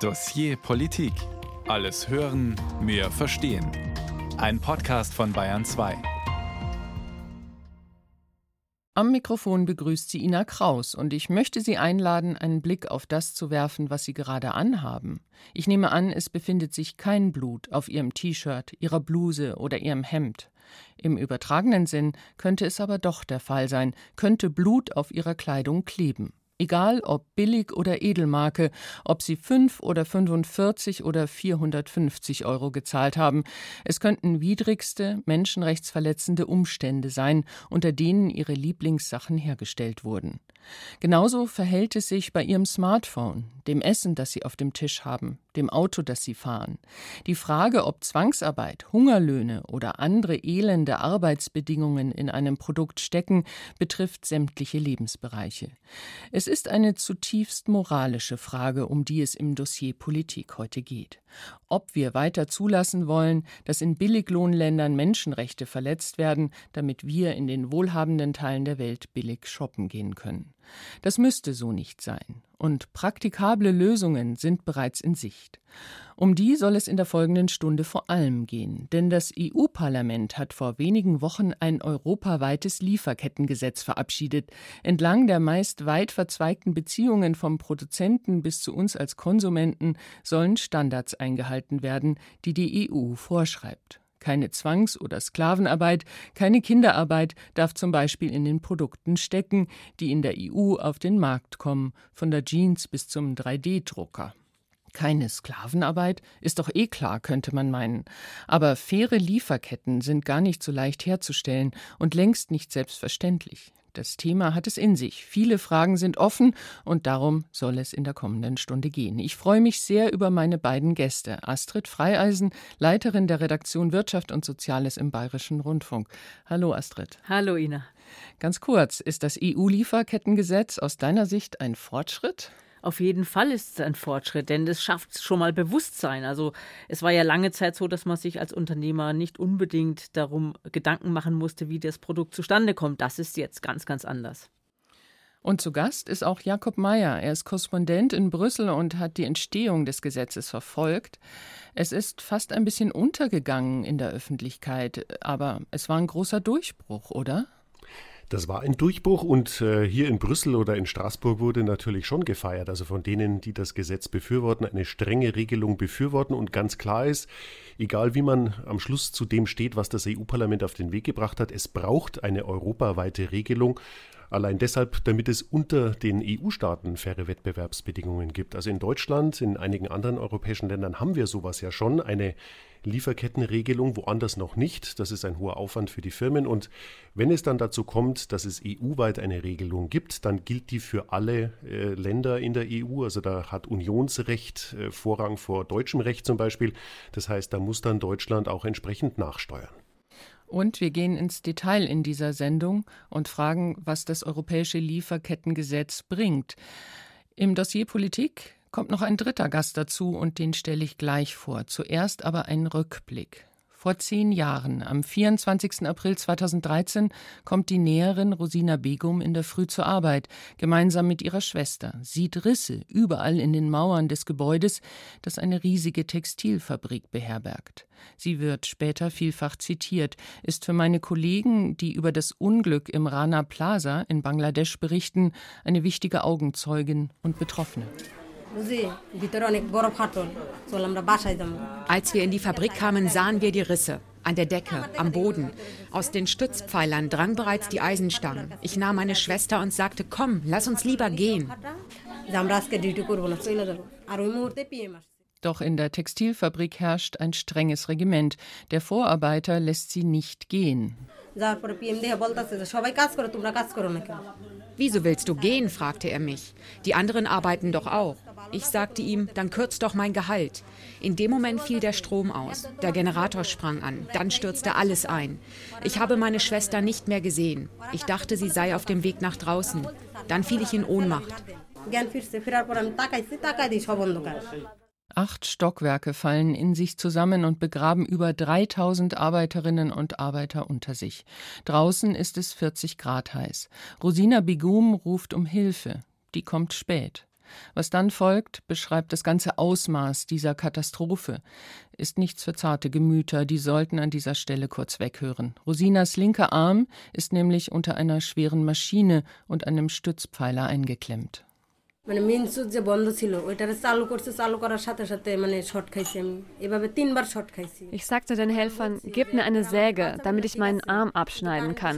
Dossier Politik. Alles hören, mehr verstehen. Ein Podcast von Bayern 2. Am Mikrofon begrüßt sie Ina Kraus und ich möchte Sie einladen, einen Blick auf das zu werfen, was Sie gerade anhaben. Ich nehme an, es befindet sich kein Blut auf Ihrem T-Shirt, Ihrer Bluse oder Ihrem Hemd. Im übertragenen Sinn könnte es aber doch der Fall sein, könnte Blut auf Ihrer Kleidung kleben. Egal ob billig oder Edelmarke, ob sie 5 oder 45 oder 450 Euro gezahlt haben, es könnten widrigste, menschenrechtsverletzende Umstände sein, unter denen ihre Lieblingssachen hergestellt wurden. Genauso verhält es sich bei ihrem Smartphone, dem Essen, das sie auf dem Tisch haben, dem Auto, das sie fahren. Die Frage, ob Zwangsarbeit, Hungerlöhne oder andere elende Arbeitsbedingungen in einem Produkt stecken, betrifft sämtliche Lebensbereiche. Es ist eine zutiefst moralische Frage, um die es im Dossier Politik heute geht. Ob wir weiter zulassen wollen, dass in Billiglohnländern Menschenrechte verletzt werden, damit wir in den wohlhabenden Teilen der Welt billig shoppen gehen können. Das müsste so nicht sein, und praktikable Lösungen sind bereits in Sicht. Um die soll es in der folgenden Stunde vor allem gehen, denn das EU-Parlament hat vor wenigen Wochen ein europaweites Lieferkettengesetz verabschiedet. Entlang der meist weit verzweigten Beziehungen vom Produzenten bis zu uns als Konsumenten sollen Standards eingehalten werden, die die EU vorschreibt. Keine Zwangs- oder Sklavenarbeit, keine Kinderarbeit darf zum Beispiel in den Produkten stecken, die in der EU auf den Markt kommen, von der Jeans bis zum 3D-Drucker. Keine Sklavenarbeit? Ist doch eh klar, könnte man meinen. Aber faire Lieferketten sind gar nicht so leicht herzustellen und längst nicht selbstverständlich. Das Thema hat es in sich. Viele Fragen sind offen und darum soll es in der kommenden Stunde gehen. Ich freue mich sehr über meine beiden Gäste. Astrid Freieisen, Leiterin der Redaktion Wirtschaft und Soziales im Bayerischen Rundfunk. Hallo Astrid. Hallo Ina. Ganz kurz, ist das EU-Lieferkettengesetz aus deiner Sicht ein Fortschritt? Auf jeden Fall ist es ein Fortschritt, denn es schafft schon mal Bewusstsein. Also es war ja lange Zeit so, dass man sich als Unternehmer nicht unbedingt darum Gedanken machen musste, wie das Produkt zustande kommt. Das ist jetzt ganz, ganz anders. Und zu Gast ist auch Jakob Mayer. Er ist Korrespondent in Brüssel und hat die Entstehung des Gesetzes verfolgt. Es ist fast ein bisschen untergegangen in der Öffentlichkeit, aber es war ein großer Durchbruch, oder? Das war ein Durchbruch und äh, hier in Brüssel oder in Straßburg wurde natürlich schon gefeiert. Also von denen, die das Gesetz befürworten, eine strenge Regelung befürworten und ganz klar ist, egal wie man am Schluss zu dem steht, was das EU-Parlament auf den Weg gebracht hat, es braucht eine europaweite Regelung. Allein deshalb, damit es unter den EU-Staaten faire Wettbewerbsbedingungen gibt. Also in Deutschland, in einigen anderen europäischen Ländern haben wir sowas ja schon, eine Lieferkettenregelung, woanders noch nicht. Das ist ein hoher Aufwand für die Firmen. Und wenn es dann dazu kommt, dass es EU-weit eine Regelung gibt, dann gilt die für alle äh, Länder in der EU. Also da hat Unionsrecht äh, Vorrang vor deutschem Recht zum Beispiel. Das heißt, da muss dann Deutschland auch entsprechend nachsteuern. Und wir gehen ins Detail in dieser Sendung und fragen, was das europäische Lieferkettengesetz bringt. Im Dossier Politik kommt noch ein dritter Gast dazu und den stelle ich gleich vor. Zuerst aber ein Rückblick. Vor zehn Jahren, am 24. April 2013, kommt die Näherin Rosina Begum in der Früh zur Arbeit, gemeinsam mit ihrer Schwester, sieht Risse überall in den Mauern des Gebäudes, das eine riesige Textilfabrik beherbergt. Sie wird später vielfach zitiert, ist für meine Kollegen, die über das Unglück im Rana Plaza in Bangladesch berichten, eine wichtige Augenzeugin und Betroffene. Als wir in die Fabrik kamen, sahen wir die Risse. An der Decke, am Boden. Aus den Stützpfeilern drang bereits die Eisenstangen. Ich nahm meine Schwester und sagte, komm, lass uns lieber gehen. Doch in der Textilfabrik herrscht ein strenges Regiment. Der Vorarbeiter lässt sie nicht gehen. Wieso willst du gehen? fragte er mich. Die anderen arbeiten doch auch. Ich sagte ihm, dann kürzt doch mein Gehalt. In dem Moment fiel der Strom aus. Der Generator sprang an. Dann stürzte alles ein. Ich habe meine Schwester nicht mehr gesehen. Ich dachte, sie sei auf dem Weg nach draußen. Dann fiel ich in Ohnmacht. Acht Stockwerke fallen in sich zusammen und begraben über 3000 Arbeiterinnen und Arbeiter unter sich. Draußen ist es 40 Grad heiß. Rosina Bigum ruft um Hilfe. Die kommt spät. Was dann folgt, beschreibt das ganze Ausmaß dieser Katastrophe. Ist nichts für zarte Gemüter, die sollten an dieser Stelle kurz weghören. Rosinas linker Arm ist nämlich unter einer schweren Maschine und einem Stützpfeiler eingeklemmt. মানে main switch যে বন্ধ ছিল ওইটারে চালু করছে চালু করার সাথে সাথে মানে শর্ট খাইছি আমি এভাবে তিনবার শর্ট খাইছি Ich sagte den Helfern, gib mir eine Säge, damit ich meinen Arm abschneiden kann.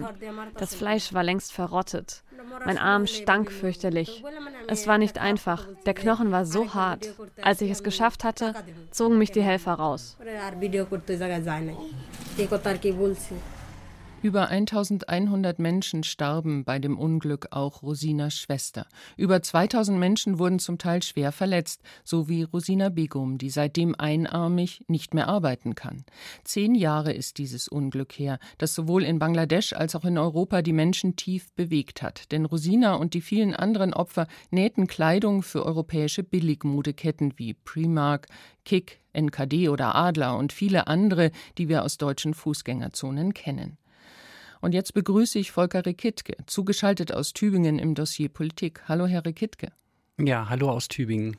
Das Fleisch war längst verrottet. Mein Arm stank fürchterlich. Es war nicht einfach. Der Knochen war so hart. Als ich es geschafft hatte, zogen mich die Helfer raus. über 1100 Menschen starben bei dem Unglück, auch Rosinas Schwester. Über 2000 Menschen wurden zum Teil schwer verletzt, so wie Rosina Begum, die seitdem einarmig nicht mehr arbeiten kann. Zehn Jahre ist dieses Unglück her, das sowohl in Bangladesch als auch in Europa die Menschen tief bewegt hat. Denn Rosina und die vielen anderen Opfer nähten Kleidung für europäische Billigmodeketten wie Primark, Kick, NKD oder Adler und viele andere, die wir aus deutschen Fußgängerzonen kennen. Und jetzt begrüße ich Volker Rekittke, zugeschaltet aus Tübingen im Dossier Politik. Hallo, Herr Rekittke. Ja, hallo aus Tübingen.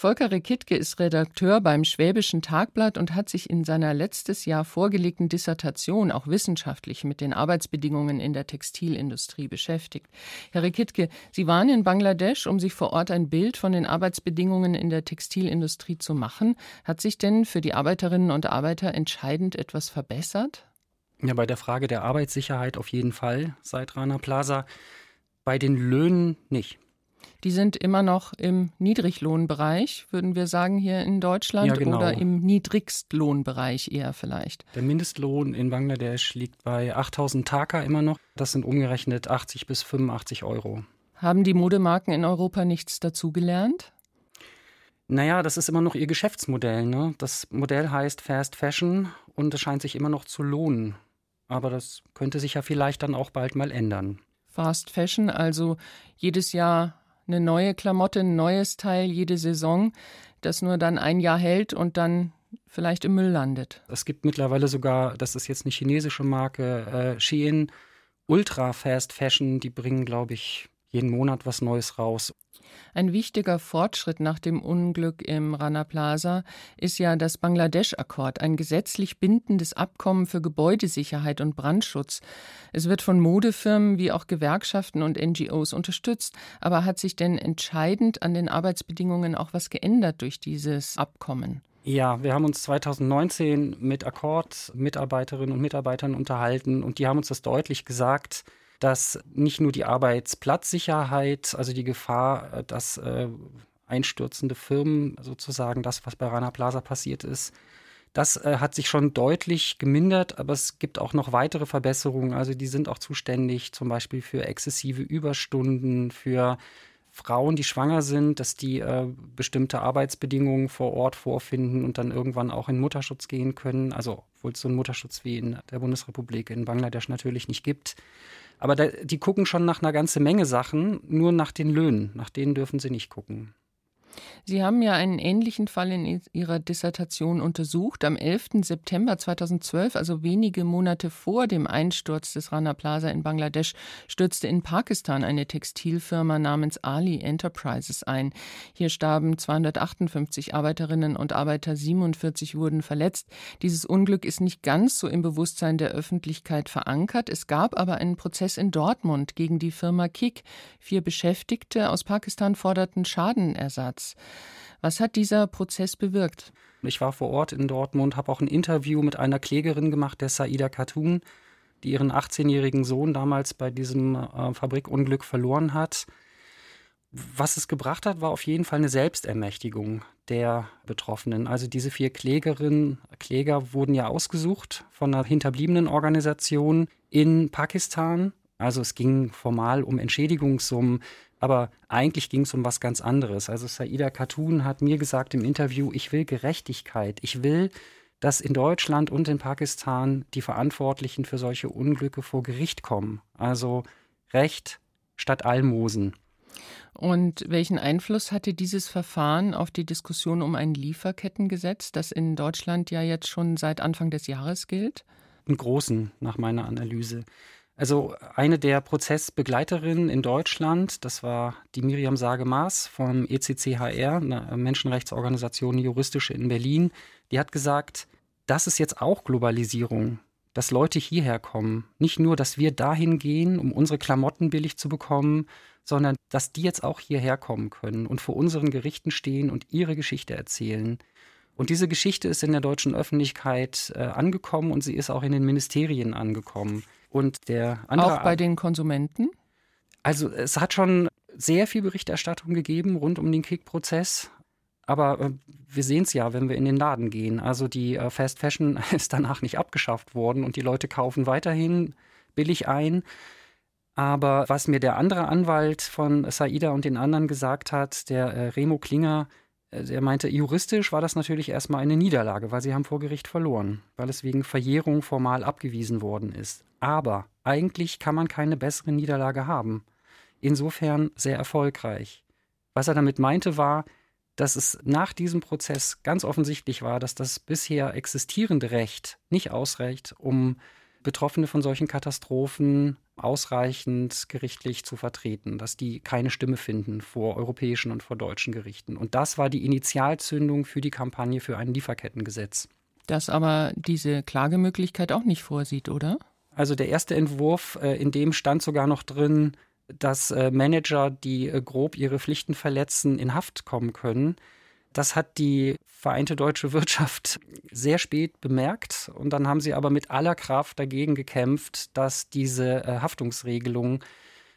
Volker Rekittke ist Redakteur beim Schwäbischen Tagblatt und hat sich in seiner letztes Jahr vorgelegten Dissertation auch wissenschaftlich mit den Arbeitsbedingungen in der Textilindustrie beschäftigt. Herr Rekittke, Sie waren in Bangladesch, um sich vor Ort ein Bild von den Arbeitsbedingungen in der Textilindustrie zu machen. Hat sich denn für die Arbeiterinnen und Arbeiter entscheidend etwas verbessert? Ja, bei der Frage der Arbeitssicherheit auf jeden Fall seit Rana Plaza. Bei den Löhnen nicht. Die sind immer noch im Niedriglohnbereich, würden wir sagen, hier in Deutschland ja, genau. oder im Niedrigstlohnbereich eher vielleicht. Der Mindestlohn in Bangladesch liegt bei 8000 Taka immer noch. Das sind umgerechnet 80 bis 85 Euro. Haben die Modemarken in Europa nichts dazugelernt? Naja, das ist immer noch ihr Geschäftsmodell. Ne? Das Modell heißt Fast Fashion und es scheint sich immer noch zu lohnen. Aber das könnte sich ja vielleicht dann auch bald mal ändern. Fast Fashion, also jedes Jahr eine neue Klamotte, ein neues Teil, jede Saison, das nur dann ein Jahr hält und dann vielleicht im Müll landet. Es gibt mittlerweile sogar, das ist jetzt eine chinesische Marke, äh, Shein, Ultra Fast Fashion, die bringen, glaube ich, jeden Monat was Neues raus. Ein wichtiger Fortschritt nach dem Unglück im Rana Plaza ist ja das Bangladesch-Akkord, ein gesetzlich bindendes Abkommen für Gebäudesicherheit und Brandschutz. Es wird von Modefirmen wie auch Gewerkschaften und NGOs unterstützt. Aber hat sich denn entscheidend an den Arbeitsbedingungen auch was geändert durch dieses Abkommen? Ja, wir haben uns 2019 mit Akkord Mitarbeiterinnen und Mitarbeitern unterhalten und die haben uns das deutlich gesagt, dass nicht nur die Arbeitsplatzsicherheit, also die Gefahr, äh, dass äh, einstürzende Firmen sozusagen das, was bei Rana Plaza passiert ist, das äh, hat sich schon deutlich gemindert, aber es gibt auch noch weitere Verbesserungen. Also die sind auch zuständig zum Beispiel für exzessive Überstunden, für Frauen, die schwanger sind, dass die äh, bestimmte Arbeitsbedingungen vor Ort vorfinden und dann irgendwann auch in Mutterschutz gehen können. Also obwohl es so einen Mutterschutz wie in der Bundesrepublik in Bangladesch natürlich nicht gibt. Aber da, die gucken schon nach einer ganzen Menge Sachen, nur nach den Löhnen. Nach denen dürfen sie nicht gucken. Sie haben ja einen ähnlichen Fall in Ihrer Dissertation untersucht. Am 11. September 2012, also wenige Monate vor dem Einsturz des Rana Plaza in Bangladesch, stürzte in Pakistan eine Textilfirma namens Ali Enterprises ein. Hier starben 258 Arbeiterinnen und Arbeiter, 47 wurden verletzt. Dieses Unglück ist nicht ganz so im Bewusstsein der Öffentlichkeit verankert. Es gab aber einen Prozess in Dortmund gegen die Firma Kik. Vier Beschäftigte aus Pakistan forderten Schadenersatz. Was hat dieser Prozess bewirkt? Ich war vor Ort in Dortmund, habe auch ein Interview mit einer Klägerin gemacht, der Saida Khatun, die ihren 18-jährigen Sohn damals bei diesem äh, Fabrikunglück verloren hat. Was es gebracht hat, war auf jeden Fall eine Selbstermächtigung der Betroffenen. Also diese vier Klägerinnen, Kläger wurden ja ausgesucht von einer hinterbliebenen Organisation in Pakistan. Also es ging formal um Entschädigungssummen aber eigentlich ging es um was ganz anderes. Also Saida Khatun hat mir gesagt im Interview, ich will Gerechtigkeit. Ich will, dass in Deutschland und in Pakistan die Verantwortlichen für solche Unglücke vor Gericht kommen. Also Recht statt Almosen. Und welchen Einfluss hatte dieses Verfahren auf die Diskussion um ein Lieferkettengesetz, das in Deutschland ja jetzt schon seit Anfang des Jahres gilt? Einen großen, nach meiner Analyse. Also eine der Prozessbegleiterinnen in Deutschland, das war die Miriam Sage-Maas vom ECCHR, eine Menschenrechtsorganisation juristische in Berlin, die hat gesagt, das ist jetzt auch Globalisierung, dass Leute hierher kommen. Nicht nur, dass wir dahin gehen, um unsere Klamotten billig zu bekommen, sondern dass die jetzt auch hierher kommen können und vor unseren Gerichten stehen und ihre Geschichte erzählen. Und diese Geschichte ist in der deutschen Öffentlichkeit äh, angekommen und sie ist auch in den Ministerien angekommen. Und der andere. Auch bei den Konsumenten? Also es hat schon sehr viel Berichterstattung gegeben rund um den Kick-Prozess. Aber äh, wir sehen es ja, wenn wir in den Laden gehen. Also die äh, Fast Fashion ist danach nicht abgeschafft worden und die Leute kaufen weiterhin billig ein. Aber was mir der andere Anwalt von Saida und den anderen gesagt hat, der äh, Remo Klinger, äh, der meinte, juristisch war das natürlich erstmal eine Niederlage, weil sie haben vor Gericht verloren, weil es wegen Verjährung formal abgewiesen worden ist. Aber eigentlich kann man keine bessere Niederlage haben. Insofern sehr erfolgreich. Was er damit meinte, war, dass es nach diesem Prozess ganz offensichtlich war, dass das bisher existierende Recht nicht ausreicht, um Betroffene von solchen Katastrophen ausreichend gerichtlich zu vertreten, dass die keine Stimme finden vor europäischen und vor deutschen Gerichten. Und das war die Initialzündung für die Kampagne für ein Lieferkettengesetz. Das aber diese Klagemöglichkeit auch nicht vorsieht, oder? Also der erste Entwurf, äh, in dem stand sogar noch drin, dass äh, Manager, die äh, grob ihre Pflichten verletzen, in Haft kommen können. Das hat die Vereinte Deutsche Wirtschaft sehr spät bemerkt und dann haben sie aber mit aller Kraft dagegen gekämpft, dass diese äh, Haftungsregelung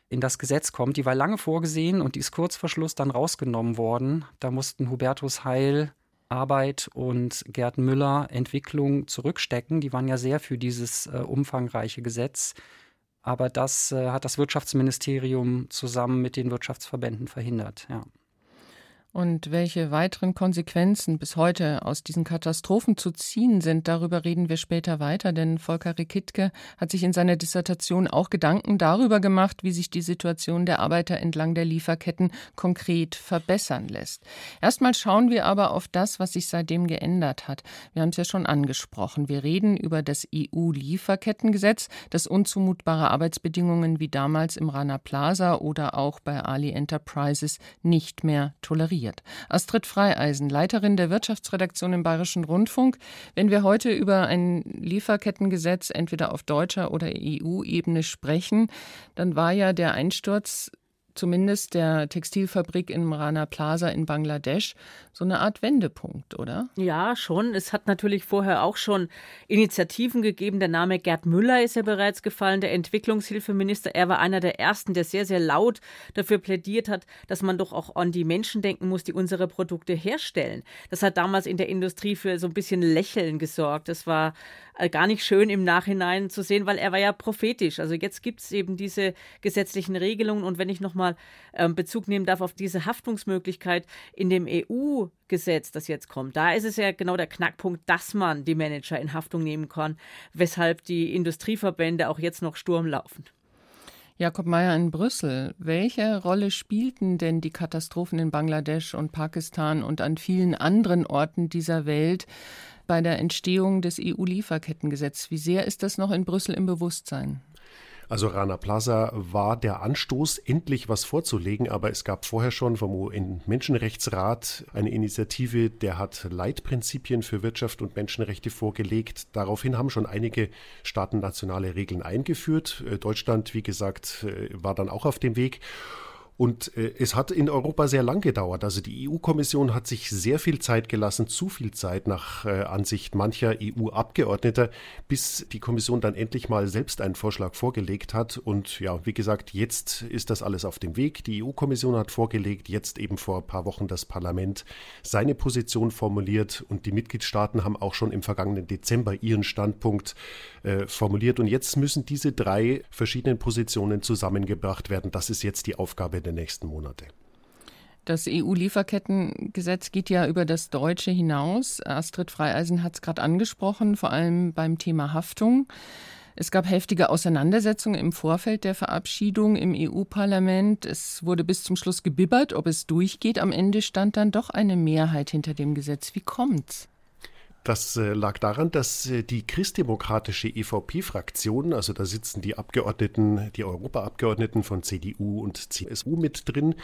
in das Gesetz kommt. Die war lange vorgesehen und die ist kurz vor Schluss dann rausgenommen worden. Da mussten Hubertus Heil Arbeit und Gerd Müller Entwicklung zurückstecken. Die waren ja sehr für dieses äh, umfangreiche Gesetz. Aber das äh, hat das Wirtschaftsministerium zusammen mit den Wirtschaftsverbänden verhindert. Ja. Und welche weiteren Konsequenzen bis heute aus diesen Katastrophen zu ziehen sind, darüber reden wir später weiter, denn Volker Rikitke hat sich in seiner Dissertation auch Gedanken darüber gemacht, wie sich die Situation der Arbeiter entlang der Lieferketten konkret verbessern lässt. Erstmal schauen wir aber auf das, was sich seitdem geändert hat. Wir haben es ja schon angesprochen. Wir reden über das EU-Lieferkettengesetz, das unzumutbare Arbeitsbedingungen wie damals im Rana Plaza oder auch bei Ali Enterprises nicht mehr toleriert moderiert. Astrid Freieisen, Leiterin der Wirtschaftsredaktion im Bayerischen Rundfunk. Wenn wir heute über ein Lieferkettengesetz entweder auf deutscher oder EU-Ebene sprechen, dann war ja der Einsturz zumindest der Textilfabrik im Rana Plaza in Bangladesch so eine Art Wendepunkt, oder? Ja, schon. Es hat natürlich vorher auch schon Initiativen gegeben. Der Name Gerd Müller ist ja bereits gefallen, der Entwicklungshilfeminister. Er war einer der ersten, der sehr, sehr laut dafür plädiert hat, dass man doch auch an die Menschen denken muss, die unsere Produkte herstellen. Das hat damals in der Industrie für so ein bisschen Lächeln gesorgt. Das war gar nicht schön im Nachhinein zu sehen, weil er war ja prophetisch. Also jetzt gibt es eben diese gesetzlichen Regelungen und wenn ich nochmal ähm, Bezug nehmen darf auf diese Haftungsmöglichkeit in dem EU-Gesetz, das jetzt kommt, da ist es ja genau der Knackpunkt, dass man die Manager in Haftung nehmen kann, weshalb die Industrieverbände auch jetzt noch Sturm laufen. Jakob Mayer in Brüssel. Welche Rolle spielten denn die Katastrophen in Bangladesch und Pakistan und an vielen anderen Orten dieser Welt bei der Entstehung des EU-Lieferkettengesetzes. Wie sehr ist das noch in Brüssel im Bewusstsein? Also Rana Plaza war der Anstoß, endlich was vorzulegen, aber es gab vorher schon vom UN-Menschenrechtsrat eine Initiative, der hat Leitprinzipien für Wirtschaft und Menschenrechte vorgelegt. Daraufhin haben schon einige Staaten nationale Regeln eingeführt. Äh, Deutschland, wie gesagt, äh, war dann auch auf dem Weg. Und äh, es hat in Europa sehr lang gedauert. Also die EU-Kommission hat sich sehr viel Zeit gelassen, zu viel Zeit nach äh, Ansicht mancher EU-Abgeordneter, bis die Kommission dann endlich mal selbst einen Vorschlag vorgelegt hat. Und ja, wie gesagt, jetzt ist das alles auf dem Weg. Die EU-Kommission hat vorgelegt, jetzt eben vor ein paar Wochen das Parlament seine Position formuliert und die Mitgliedstaaten haben auch schon im vergangenen Dezember ihren Standpunkt äh, formuliert. Und jetzt müssen diese drei verschiedenen Positionen zusammengebracht werden. Das ist jetzt die Aufgabe der nächsten Monate. Das EU-Lieferkettengesetz geht ja über das Deutsche hinaus. Astrid Freieisen hat es gerade angesprochen, vor allem beim Thema Haftung. Es gab heftige Auseinandersetzungen im Vorfeld der Verabschiedung im EU-Parlament. Es wurde bis zum Schluss gebibbert, ob es durchgeht. Am Ende stand dann doch eine Mehrheit hinter dem Gesetz. Wie kommt's? Das äh, lag daran, dass äh, die christdemokratische EVP-Fraktion, also da sitzen die Abgeordneten, die Europaabgeordneten von CDU und CSU mit drin,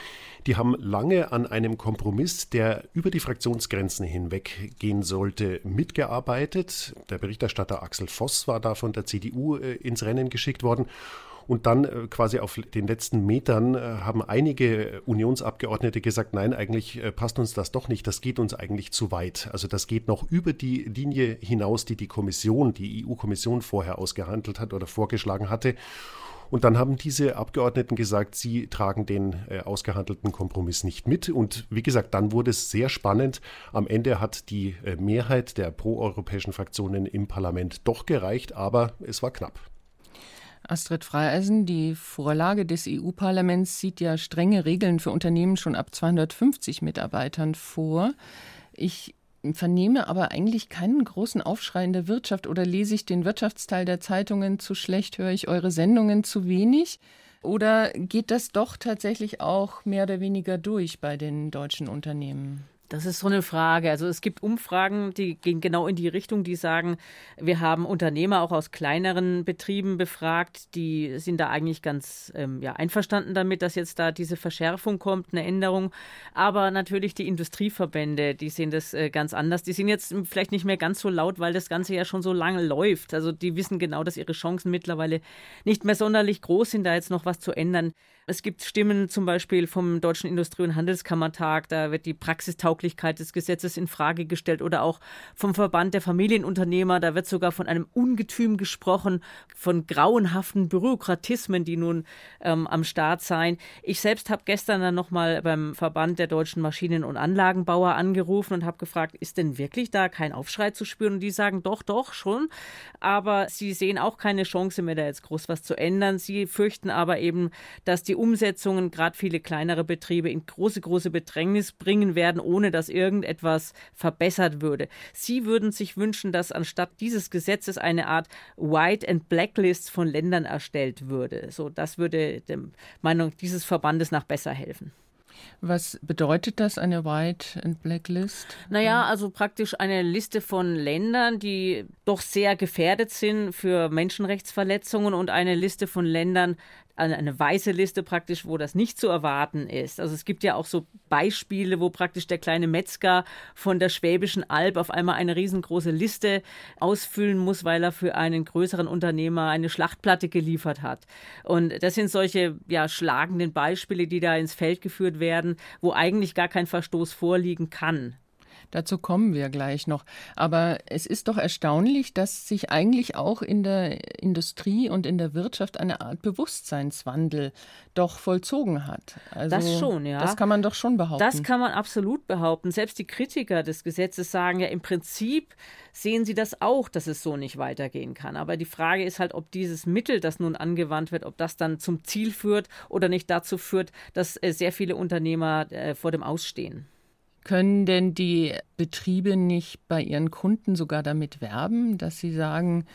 die haben lange an einem Kompromiss, der über die Fraktionsgrenzen hinweg gehen sollte, mitgearbeitet. Der Berichterstatter Axel Voss war da von der CDU äh, ins Rennen geschickt worden. Und dann äh, quasi auf den letzten Metern äh, haben einige Unionsabgeordnete gesagt, nein, eigentlich äh, passt uns das doch nicht, das geht uns eigentlich zu weit. Also das geht noch über die Linie hinaus, die die Kommission, die EU-Kommission vorher ausgehandelt hat oder vorgeschlagen hatte. Und dann haben diese Abgeordneten gesagt, sie tragen den äh, ausgehandelten Kompromiss nicht mit. Und wie gesagt, dann wurde es sehr spannend. Am Ende hat die äh, Mehrheit der proeuropäischen Fraktionen im Parlament doch gereicht, aber es war knapp. Astrid Freieisen, die Vorlage des EU-Parlaments sieht ja strenge Regeln für Unternehmen schon ab 250 Mitarbeitern vor. Ich vernehme aber eigentlich keinen großen Aufschrei in der Wirtschaft oder lese ich den Wirtschaftsteil der Zeitungen zu schlecht, höre ich eure Sendungen zu wenig? Oder geht das doch tatsächlich auch mehr oder weniger durch bei den deutschen Unternehmen? Das ist so eine Frage. Also es gibt Umfragen, die gehen genau in die Richtung, die sagen, wir haben Unternehmer auch aus kleineren Betrieben befragt, die sind da eigentlich ganz ähm, ja, einverstanden damit, dass jetzt da diese Verschärfung kommt, eine Änderung. Aber natürlich die Industrieverbände, die sehen das äh, ganz anders. Die sind jetzt vielleicht nicht mehr ganz so laut, weil das Ganze ja schon so lange läuft. Also die wissen genau, dass ihre Chancen mittlerweile nicht mehr sonderlich groß sind, da jetzt noch was zu ändern. Es gibt Stimmen zum Beispiel vom Deutschen Industrie- und Handelskammertag, da wird die Praxistauglichkeit des Gesetzes in Frage gestellt oder auch vom Verband der Familienunternehmer, da wird sogar von einem Ungetüm gesprochen, von grauenhaften Bürokratismen, die nun ähm, am Start seien. Ich selbst habe gestern dann nochmal beim Verband der deutschen Maschinen- und Anlagenbauer angerufen und habe gefragt, ist denn wirklich da kein Aufschrei zu spüren? Und die sagen, doch, doch, schon. Aber sie sehen auch keine Chance mehr, da jetzt groß was zu ändern. Sie fürchten aber eben, dass die Umsetzungen gerade viele kleinere Betriebe in große, große Bedrängnis bringen werden, ohne dass irgendetwas verbessert würde. Sie würden sich wünschen, dass anstatt dieses Gesetzes eine Art White and Blacklist von Ländern erstellt würde. So, das würde der Meinung dieses Verbandes nach besser helfen. Was bedeutet das, eine White and Blacklist? Naja, also praktisch eine Liste von Ländern, die doch sehr gefährdet sind für Menschenrechtsverletzungen und eine Liste von Ländern, eine, weiße Liste praktisch, wo das nicht zu erwarten ist. Also es gibt ja auch so Beispiele, wo praktisch der kleine Metzger von der Schwäbischen Alb auf einmal eine riesengroße Liste ausfüllen muss, weil er für einen größeren Unternehmer eine Schlachtplatte geliefert hat. Und das sind solche ja, schlagenden Beispiele, die da ins Feld geführt werden, wo eigentlich gar kein Verstoß vorliegen kann. Dazu kommen wir gleich noch. Aber es ist doch erstaunlich, dass sich eigentlich auch in der Industrie und in der Wirtschaft eine Art Bewusstseinswandel doch vollzogen hat. Also, das schon, ja. Das kann man doch schon behaupten. Das kann man absolut behaupten. Selbst die Kritiker des Gesetzes sagen ja im Prinzip, sehen sie das auch, dass es so nicht weitergehen kann. Aber die Frage ist halt, ob dieses Mittel, das nun angewandt wird, ob das dann zum Ziel führt oder nicht dazu führt, dass äh, sehr viele Unternehmer äh, vor dem Ausstehen. Können denn die Betriebe nicht bei ihren Kunden sogar damit werben, dass sie sagen,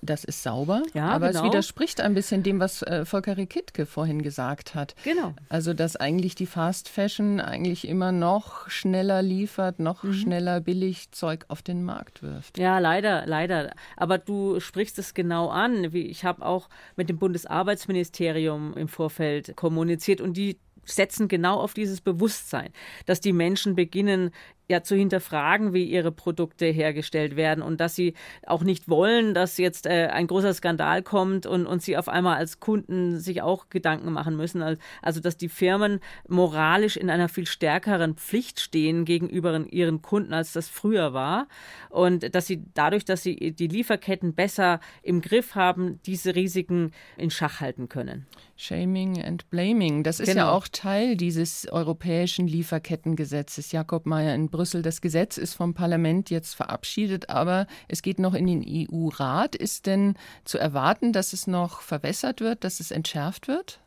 das ist sauber, ja, aber genau. es widerspricht ein bisschen dem, was äh, Volker Rikittke vorhin gesagt hat. Genau. Also, dass eigentlich die Fast Fashion eigentlich immer noch schneller liefert, noch mhm. schneller billig Zeug auf den Markt wirft. Ja, leider, leider. Aber du sprichst es genau an. Ich habe auch mit dem Bundesarbeitsministerium im Vorfeld kommuniziert und die setzen genau auf dieses Bewusstsein, dass die Menschen beginnen, ja zu hinterfragen, wie ihre Produkte hergestellt werden und dass sie auch nicht wollen, dass jetzt äh, ein großer Skandal kommt und, und sie auf einmal als Kunden sich auch Gedanken machen müssen. Also dass die Firmen moralisch in einer viel stärkeren Pflicht stehen gegenüber ihren Kunden, als das früher war. Und dass sie dadurch, dass sie die Lieferketten besser im Griff haben, diese Risiken in Schach halten können. Shaming and Blaming, das ist genau. ja auch Teil dieses europäischen Lieferkettengesetzes. Jakob Mayer in Brüssel Brüssel. Das Gesetz ist vom Parlament jetzt verabschiedet, aber es geht noch in den EU-Rat. Ist denn zu erwarten, dass es noch verwässert wird, dass es entschärft wird?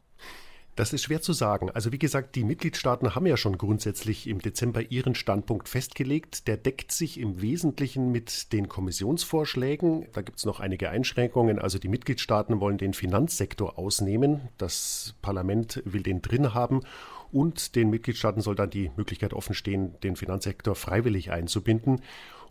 Das ist schwer zu sagen. Also wie gesagt, die Mitgliedstaaten haben ja schon grundsätzlich im Dezember ihren Standpunkt festgelegt. Der deckt sich im Wesentlichen mit den Kommissionsvorschlägen. Da gibt es noch einige Einschränkungen. Also die Mitgliedstaaten wollen den Finanzsektor ausnehmen. Das Parlament will den drin haben Und den Mitgliedstaaten soll dann die Möglichkeit offenstehen, den Finanzsektor freiwillig einzubinden.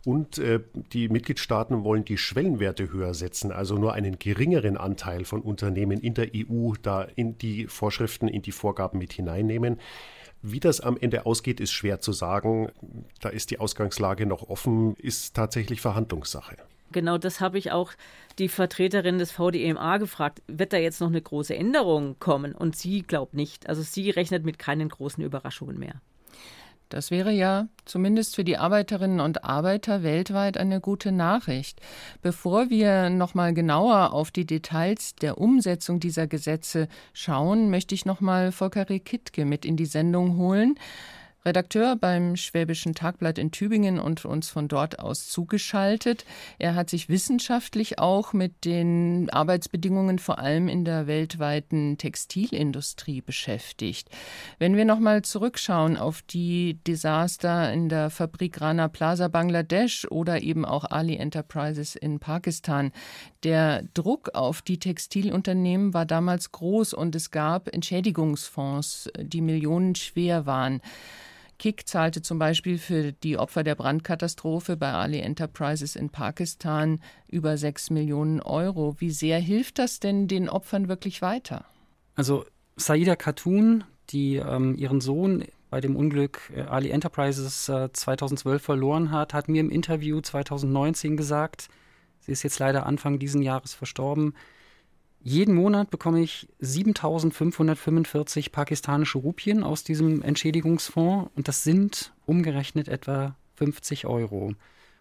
Und äh, die Mitgliedstaaten wollen die Schwellenwerte höher setzen, also nur einen geringeren Anteil von Unternehmen in der EU da in die Vorschriften, in die Vorgaben mit hineinnehmen. Wie das am Ende ausgeht, ist schwer zu sagen. Da ist die Ausgangslage noch offen, ist tatsächlich Verhandlungssache. Genau das habe ich auch die Vertreterin des VDMA gefragt. Wird da jetzt noch eine große Änderung kommen? Und sie glaubt nicht. Also sie rechnet mit keinen großen Überraschungen mehr. Das wäre ja zumindest für die Arbeiterinnen und Arbeiter weltweit eine gute Nachricht. Bevor wir noch mal genauer auf die Details der Umsetzung dieser Gesetze schauen, möchte ich noch mal Volker Kittke mit in die Sendung holen. Redakteur beim Schwäbischen Tagblatt in Tübingen und uns von dort aus zugeschaltet. Er hat sich wissenschaftlich auch mit den Arbeitsbedingungen vor allem in der weltweiten Textilindustrie beschäftigt. Wenn wir nochmal zurückschauen auf die Desaster in der Fabrik Rana Plaza Bangladesch oder eben auch Ali Enterprises in Pakistan, der Druck auf die Textilunternehmen war damals groß und es gab Entschädigungsfonds, die millionenschwer waren. KIK zahlte zum Beispiel für die Opfer der Brandkatastrophe bei Ali Enterprises in Pakistan über 6 Millionen Euro. Wie sehr hilft das denn den Opfern wirklich weiter? Also Saida Khatun, die ähm, ihren Sohn bei dem Unglück äh, Ali Enterprises äh, 2012 verloren hat, hat mir im Interview 2019 gesagt, sie ist jetzt leider Anfang diesen Jahres verstorben, jeden Monat bekomme ich 7545 pakistanische Rupien aus diesem Entschädigungsfonds und das sind umgerechnet etwa 50 Euro.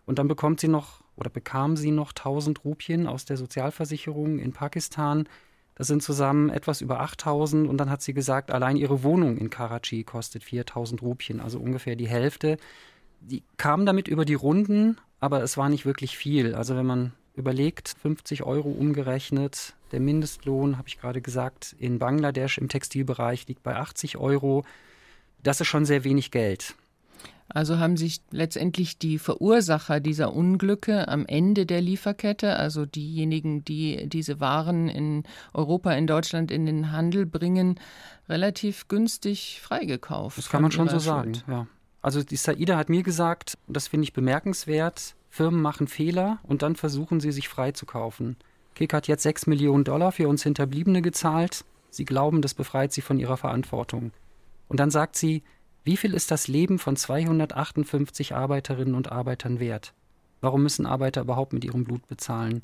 Und dann bekommt sie noch oder bekam sie noch 1000 Rupien aus der Sozialversicherung in Pakistan. Das sind zusammen etwas über 8000 und dann hat sie gesagt, allein ihre Wohnung in Karachi kostet 4000 Rupien, also ungefähr die Hälfte. Die kam damit über die Runden, aber es war nicht wirklich viel. Also wenn man überlegt, 50 Euro umgerechnet. Der Mindestlohn, habe ich gerade gesagt, in Bangladesch im Textilbereich liegt bei 80 Euro. Das ist schon sehr wenig Geld. Also haben sich letztendlich die Verursacher dieser Unglücke am Ende der Lieferkette, also diejenigen, die diese Waren in Europa, in Deutschland in den Handel bringen, relativ günstig freigekauft. Das kann man schon so sagen, ja. Also die Saida hat mir gesagt, das finde ich bemerkenswert, Firmen machen Fehler und dann versuchen sie, sich freizukaufen. Kik hat jetzt 6 Millionen Dollar für uns Hinterbliebene gezahlt. Sie glauben, das befreit sie von ihrer Verantwortung. Und dann sagt sie, wie viel ist das Leben von 258 Arbeiterinnen und Arbeitern wert? Warum müssen Arbeiter überhaupt mit ihrem Blut bezahlen?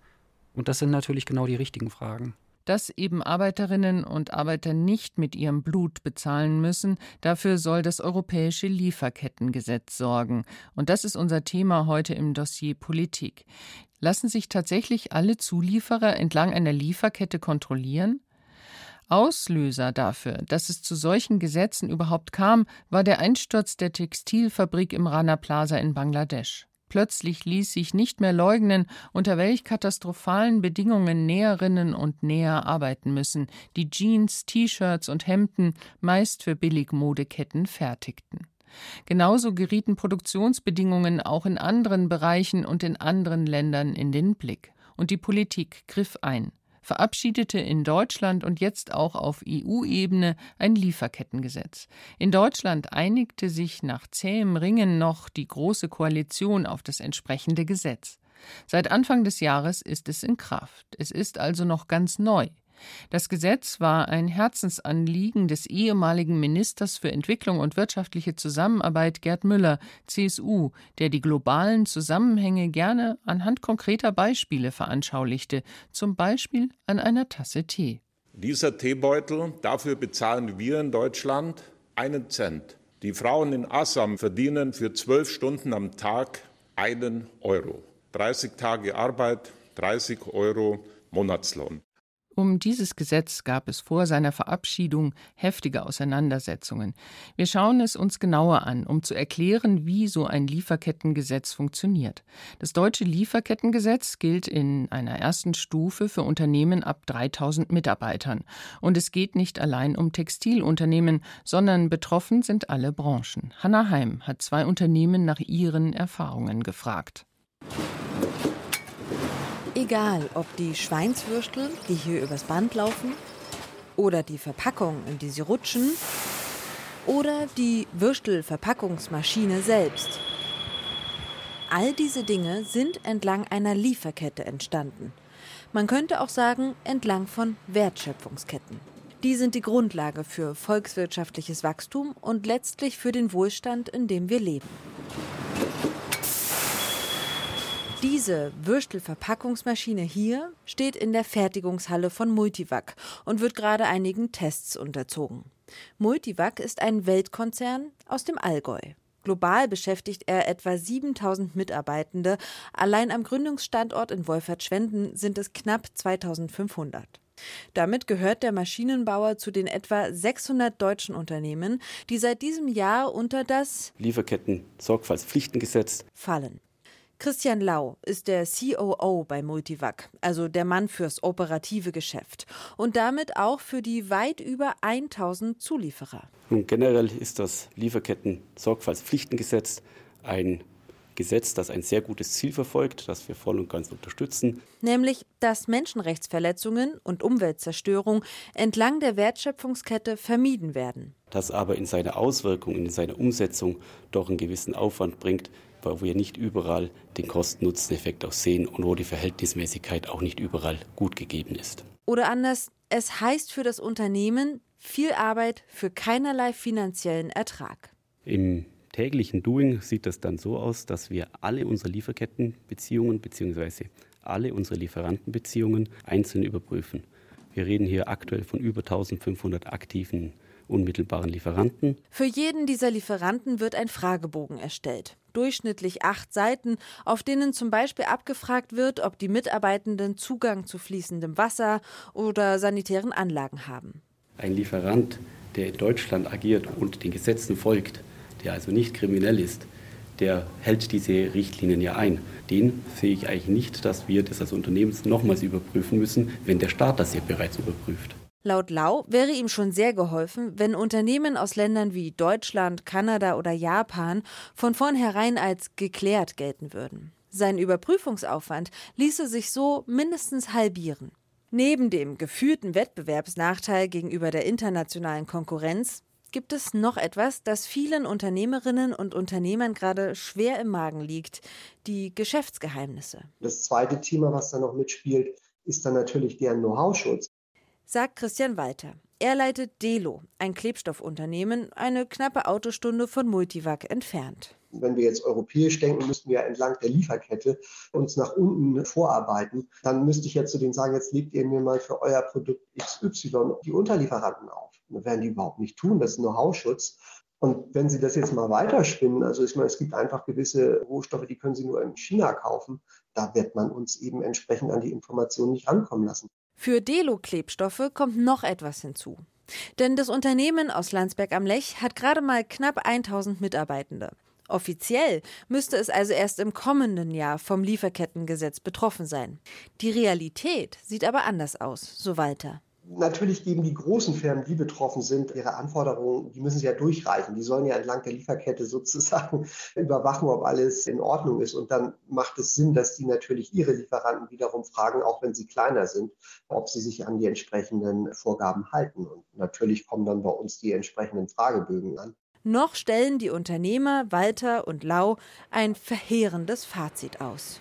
Und das sind natürlich genau die richtigen Fragen dass eben Arbeiterinnen und Arbeiter nicht mit ihrem Blut bezahlen müssen. Dafür soll das europäische Lieferkettengesetz sorgen. Und das ist unser Thema heute im Dossier Politik. Lassen sich tatsächlich alle Zulieferer entlang einer Lieferkette kontrollieren? Auslöser dafür, dass es zu solchen Gesetzen überhaupt kam, war der Einsturz der Textilfabrik im Rana Plaza in Bangladesch. Plötzlich ließ sich nicht mehr leugnen, unter welch katastrophalen Bedingungen Näherinnen und Näher arbeiten müssen, die Jeans, T-Shirts und Hemden meist für Billigmodeketten fertigten. Genauso gerieten Produktionsbedingungen auch in anderen Bereichen und in anderen Ländern in den Blick. Und die Politik griff ein verabschiedete in Deutschland und jetzt auch auf EU-Ebene ein Lieferkettengesetz. In Deutschland einigte sich nach zähem Ringen noch die Große Koalition auf das entsprechende Gesetz. Seit Anfang des Jahres ist es in Kraft. Es ist also noch ganz neu. Das Gesetz war ein Herzensanliegen des ehemaligen Ministers für Entwicklung und wirtschaftliche Zusammenarbeit Gerd Müller, CSU, der die globalen Zusammenhänge gerne anhand konkreter Beispiele veranschaulichte, zum Beispiel an einer Tasse Tee. Dieser Teebeutel, dafür bezahlen wir in Deutschland einen Cent. Die Frauen in Assam verdienen für zwölf Stunden am Tag einen Euro. 30 Tage Arbeit, 30 Euro Monatslohn. Um dieses Gesetz gab es vor seiner Verabschiedung heftige Auseinandersetzungen. Wir schauen es uns genauer an, um zu erklären, wie so ein Lieferkettengesetz funktioniert. Das deutsche Lieferkettengesetz gilt in einer ersten Stufe für Unternehmen ab 3000 Mitarbeitern. Und es geht nicht allein um Textilunternehmen, sondern betroffen sind alle Branchen. Hanna Heim hat zwei Unternehmen nach ihren Erfahrungen gefragt. Egal, ob die Schweinswürstel, die hier übers Band laufen, oder die Verpackung, in die sie rutschen, oder die Würstelverpackungsmaschine selbst. All diese Dinge sind entlang einer Lieferkette entstanden. Man könnte auch sagen, entlang von Wertschöpfungsketten. Die sind die Grundlage für volkswirtschaftliches Wachstum und letztlich für den Wohlstand, in dem wir leben. Diese Würstelverpackungsmaschine hier steht in der Fertigungshalle von Multivac und wird gerade einigen Tests unterzogen. Multivac ist ein Weltkonzern aus dem Allgäu. Global beschäftigt er etwa 7000 Mitarbeitende. Allein am Gründungsstandort in Wolfertschwenden sind es knapp 2500. Damit gehört der Maschinenbauer zu den etwa 600 deutschen Unternehmen, die seit diesem Jahr unter das Lieferketten-Sorgfaltspflichtengesetz fallen. Christian Lau ist der COO bei Multivac, also der Mann fürs operative Geschäft und damit auch für die weit über 1000 Zulieferer. Nun generell ist das Lieferketten-Sorgfaltspflichtengesetz ein Gesetz, das ein sehr gutes Ziel verfolgt, das wir voll und ganz unterstützen. Nämlich, dass Menschenrechtsverletzungen und Umweltzerstörung entlang der Wertschöpfungskette vermieden werden. Das aber in seiner Auswirkung, in seiner Umsetzung doch einen gewissen Aufwand bringt, wo wir nicht überall den Kosten-Nutzen-Effekt auch sehen und wo die Verhältnismäßigkeit auch nicht überall gut gegeben ist. Oder anders, es heißt für das Unternehmen viel Arbeit für keinerlei finanziellen Ertrag. Im täglichen Doing sieht das dann so aus, dass wir alle unsere Lieferkettenbeziehungen bzw. alle unsere Lieferantenbeziehungen einzeln überprüfen. Wir reden hier aktuell von über 1500 aktiven unmittelbaren Lieferanten. Für jeden dieser Lieferanten wird ein Fragebogen erstellt. Durchschnittlich acht Seiten, auf denen zum Beispiel abgefragt wird, ob die Mitarbeitenden Zugang zu fließendem Wasser oder sanitären Anlagen haben. Ein Lieferant, der in Deutschland agiert und den Gesetzen folgt, der also nicht kriminell ist, der hält diese Richtlinien ja ein. Den sehe ich eigentlich nicht, dass wir das als Unternehmen nochmals überprüfen müssen, wenn der Staat das ja bereits überprüft. Laut Lau wäre ihm schon sehr geholfen, wenn Unternehmen aus Ländern wie Deutschland, Kanada oder Japan von vornherein als geklärt gelten würden. Sein Überprüfungsaufwand ließe sich so mindestens halbieren. Neben dem gefühlten Wettbewerbsnachteil gegenüber der internationalen Konkurrenz gibt es noch etwas, das vielen Unternehmerinnen und Unternehmern gerade schwer im Magen liegt, die Geschäftsgeheimnisse. Das zweite Thema, was da noch mitspielt, ist dann natürlich deren Know-how-Schutz sagt Christian Walter. Er leitet Delo, ein Klebstoffunternehmen, eine knappe Autostunde von Multivac entfernt. Wenn wir jetzt europäisch denken, müssten wir entlang der Lieferkette uns nach unten vorarbeiten. Dann müsste ich jetzt zu denen sagen, jetzt legt ihr mir mal für euer Produkt XY die Unterlieferanten auf. Das werden die überhaupt nicht tun. Das ist Know-how-Schutz. Und wenn Sie das jetzt mal weiterspinnen, also ich meine, es gibt einfach gewisse Rohstoffe, die können Sie nur in China kaufen, da wird man uns eben entsprechend an die Informationen nicht rankommen lassen. Für Delo-Klebstoffe kommt noch etwas hinzu. Denn das Unternehmen aus Landsberg am Lech hat gerade mal knapp 1000 Mitarbeitende. Offiziell müsste es also erst im kommenden Jahr vom Lieferkettengesetz betroffen sein. Die Realität sieht aber anders aus, so Walter. Natürlich geben die großen Firmen, die betroffen sind, ihre Anforderungen, die müssen sie ja durchreichen. Die sollen ja entlang der Lieferkette sozusagen überwachen, ob alles in Ordnung ist. Und dann macht es Sinn, dass die natürlich ihre Lieferanten wiederum fragen, auch wenn sie kleiner sind, ob sie sich an die entsprechenden Vorgaben halten. Und natürlich kommen dann bei uns die entsprechenden Fragebögen an. Noch stellen die Unternehmer Walter und Lau ein verheerendes Fazit aus.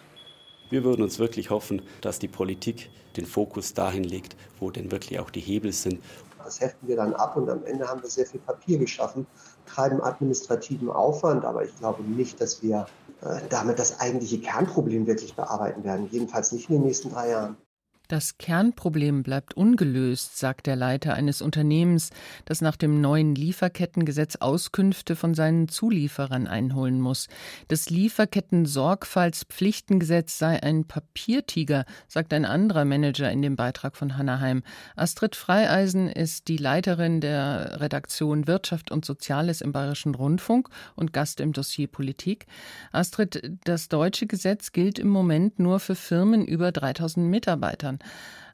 Wir würden uns wirklich hoffen, dass die Politik den Fokus dahin legt, wo denn wirklich auch die Hebel sind. Das heften wir dann ab und am Ende haben wir sehr viel Papier geschaffen, treiben administrativen Aufwand, aber ich glaube nicht, dass wir äh, damit das eigentliche Kernproblem wirklich bearbeiten werden. Jedenfalls nicht in den nächsten drei Jahren. Das Kernproblem bleibt ungelöst, sagt der Leiter eines Unternehmens, das nach dem neuen Lieferkettengesetz Auskünfte von seinen Zulieferern einholen muss. Das Lieferketten-Sorgfaltspflichtengesetz sei ein Papiertiger, sagt ein anderer Manager in dem Beitrag von Hannaheim. Astrid Freieisen ist die Leiterin der Redaktion Wirtschaft und Soziales im Bayerischen Rundfunk und Gast im Dossier Politik. Astrid, das deutsche Gesetz gilt im Moment nur für Firmen über 3000 Mitarbeitern.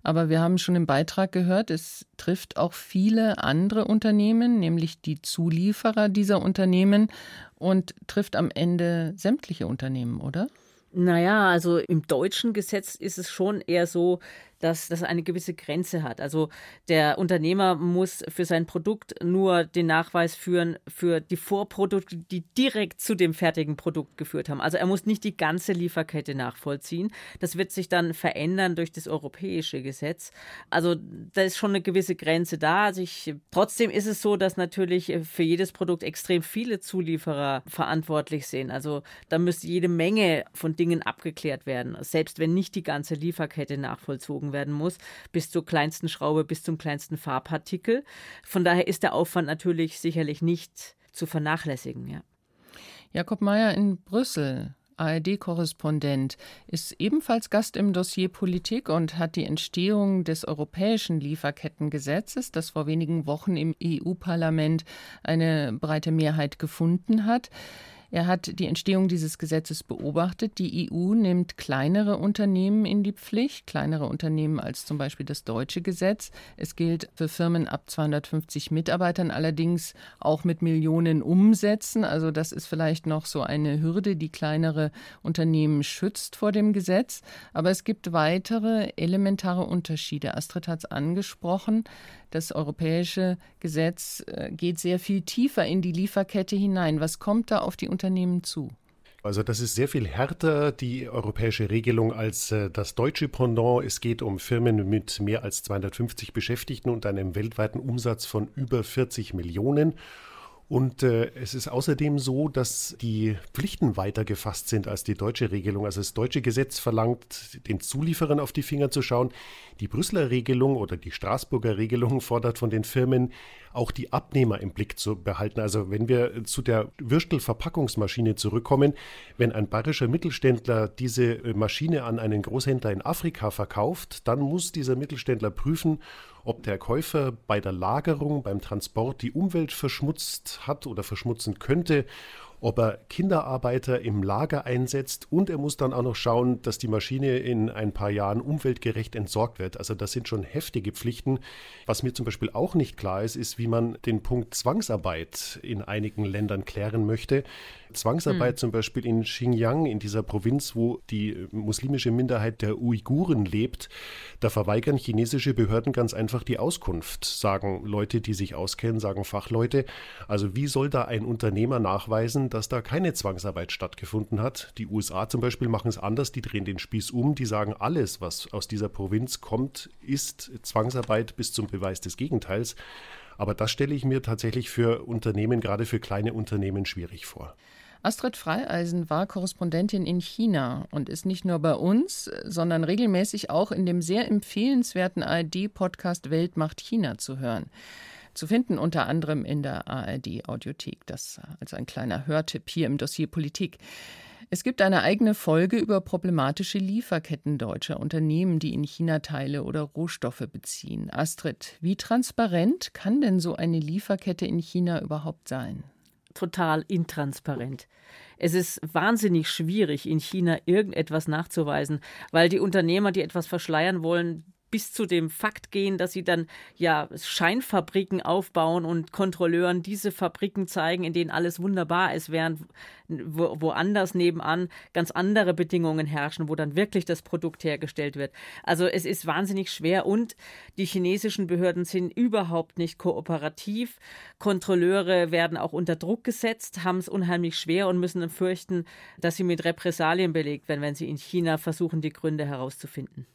Aber wir haben schon im Beitrag gehört, es trifft auch viele andere Unternehmen, nämlich die Zulieferer dieser Unternehmen und trifft am Ende sämtliche Unternehmen, oder? Naja, also im deutschen Gesetz ist es schon eher so, dass das eine gewisse Grenze hat. Also der Unternehmer muss für sein Produkt nur den Nachweis führen für die Vorprodukte, die direkt zu dem fertigen Produkt geführt haben. Also er muss nicht die ganze Lieferkette nachvollziehen. Das wird sich dann verändern durch das europäische Gesetz. Also da ist schon eine gewisse Grenze da. Also ich, trotzdem ist es so, dass natürlich für jedes Produkt extrem viele Zulieferer verantwortlich sind. Also da müsste jede Menge von Dingen abgeklärt werden, selbst wenn nicht die ganze Lieferkette nachvollzogen werden muss, bis zur kleinsten Schraube, bis zum kleinsten Farbpartikel. Von daher ist der Aufwand natürlich sicherlich nicht zu vernachlässigen. Ja. Jakob Mayer in Brüssel. ARD-Korrespondent, ist ebenfalls Gast im Dossier Politik und hat die Entstehung des europäischen Lieferkettengesetzes, das vor wenigen Wochen im EU-Parlament eine breite Mehrheit gefunden hat, er hat die Entstehung dieses Gesetzes beobachtet. Die EU nimmt kleinere Unternehmen in die Pflicht, kleinere Unternehmen als zum Beispiel das deutsche Gesetz. Es gilt für Firmen ab 250 Mitarbeitern, allerdings auch mit Millionen Umsätzen. Also das ist vielleicht noch so eine Hürde, die kleinere Unternehmen schützt vor dem Gesetz. Aber es gibt weitere elementare Unterschiede. Astrid hat es angesprochen. Das europäische Gesetz äh, geht sehr viel tiefer in die Lieferkette hinein. Was kommt da auf die Unternehmen zu? Also das ist sehr viel härter, die europäische Regelung, als äh, das deutsche Pendant. Es geht um Firmen mit mehr als 250 Beschäftigten und einem weltweiten Umsatz von über 40 Millionen. Und äh, es ist außerdem so, dass die Pflichten weiter gefasst sind als die deutsche Regelung. Also das deutsche Gesetz verlangt, den Zulieferern auf die Finger zu schauen. Die Brüsseler Regelung oder die Straßburger Regelung fordert von den Firmen, auch die Abnehmer im Blick zu behalten. Also wenn wir zu der Würstel-Verpackungsmaschine zurückkommen, wenn ein bayerischer Mittelständler diese Maschine an einen Großhändler in Afrika verkauft, dann muss dieser Mittelständler prüfen, ob der Käufer bei der Lagerung, beim Transport die Umwelt verschmutzt hat oder verschmutzen könnte ob er Kinderarbeiter im Lager einsetzt und er muss dann auch noch schauen, dass die Maschine in ein paar Jahren umweltgerecht entsorgt wird. Also das sind schon heftige Pflichten. Was mir zum Beispiel auch nicht klar ist, ist, wie man den Punkt Zwangsarbeit in einigen Ländern klären möchte. Zwangsarbeit hm. zum Beispiel in Xinjiang, in dieser Provinz, wo die muslimische Minderheit der Uiguren lebt, da verweigern chinesische Behörden ganz einfach die Auskunft, sagen Leute, die sich auskennen, sagen Fachleute. Also wie soll da ein Unternehmer nachweisen, dass da keine Zwangsarbeit stattgefunden hat? Die USA zum Beispiel machen es anders, die drehen den Spieß um, die sagen, alles, was aus dieser Provinz kommt, ist Zwangsarbeit bis zum Beweis des Gegenteils. Aber das stelle ich mir tatsächlich für Unternehmen, gerade für kleine Unternehmen, schwierig vor. Astrid Freieisen war Korrespondentin in China und ist nicht nur bei uns, sondern regelmäßig auch in dem sehr empfehlenswerten ARD-Podcast Welt macht China zu hören. Zu finden unter anderem in der ARD-Audiothek. Das also ein kleiner Hörtipp hier im Dossier Politik. Es gibt eine eigene Folge über problematische Lieferketten deutscher Unternehmen, die in China Teile oder Rohstoffe beziehen. Astrid, wie transparent kann denn so eine Lieferkette in China überhaupt sein? total intransparent. Es ist wahnsinnig schwierig, in China irgendetwas nachzuweisen, weil die Unternehmer, die etwas verschleiern wollen, bis zu dem Fakt gehen, dass sie dann ja Scheinfabriken aufbauen und Kontrolleuren diese Fabriken zeigen, in denen alles wunderbar ist, während wo, woanders nebenan ganz andere Bedingungen herrschen, wo dann wirklich das Produkt hergestellt wird. Also es ist wahnsinnig schwer und die chinesischen Behörden sind überhaupt nicht kooperativ. Kontrolleure werden auch unter Druck gesetzt, haben es unheimlich schwer und müssen fürchten, dass sie mit Repressalien belegt werden, wenn sie in China versuchen, die Gründe herauszufinden.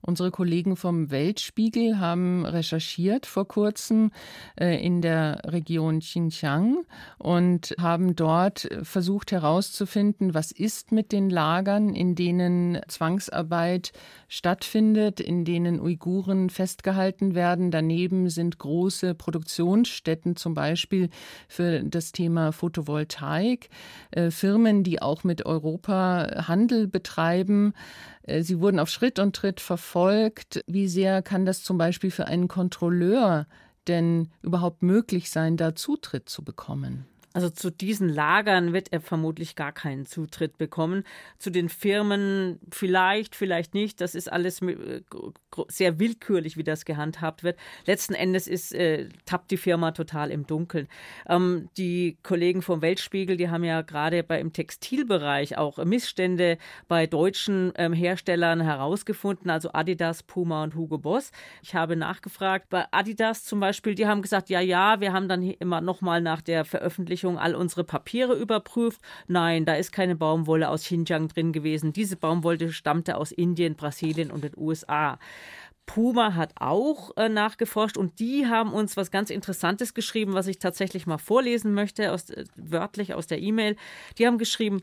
Unsere Kollegen vom Weltspiegel haben recherchiert vor kurzem äh, in der Region Xinjiang und haben dort versucht herauszufinden, was ist mit den Lagern, in denen Zwangsarbeit stattfindet, in denen Uiguren festgehalten werden. Daneben sind große Produktionsstätten, zum Beispiel für das Thema Photovoltaik, äh, Firmen, die auch mit Europa Handel betreiben. Äh, sie wurden auf Schritt und Tritt verfolgt. Wie sehr kann das zum Beispiel für einen Kontrolleur denn überhaupt möglich sein, da Zutritt zu bekommen? Also zu diesen Lagern wird er vermutlich gar keinen Zutritt bekommen. Zu den Firmen vielleicht, vielleicht nicht. Das ist alles äh, sehr willkürlich, wie das gehandhabt wird. Letzten Endes ist, äh, tappt die Firma total im Dunkeln. Ähm, die Kollegen vom Weltspiegel, die haben ja gerade im Textilbereich auch Missstände bei deutschen ähm, Herstellern herausgefunden, also Adidas, Puma und Hugo Boss. Ich habe nachgefragt, bei Adidas zum Beispiel, die haben gesagt, ja, ja, wir haben dann immer nochmal nach der Veröffentlichung Veröffentlichung all unsere Papiere überprüft. Nein, da ist keine Baumwolle aus Xinjiang drin gewesen. Diese Baumwolle stammte aus Indien, Brasilien und den USA. Puma hat auch äh, nachgeforscht und die haben uns was ganz Interessantes geschrieben, was ich tatsächlich mal vorlesen möchte, aus, äh, wörtlich aus der E-Mail. Die haben geschrieben,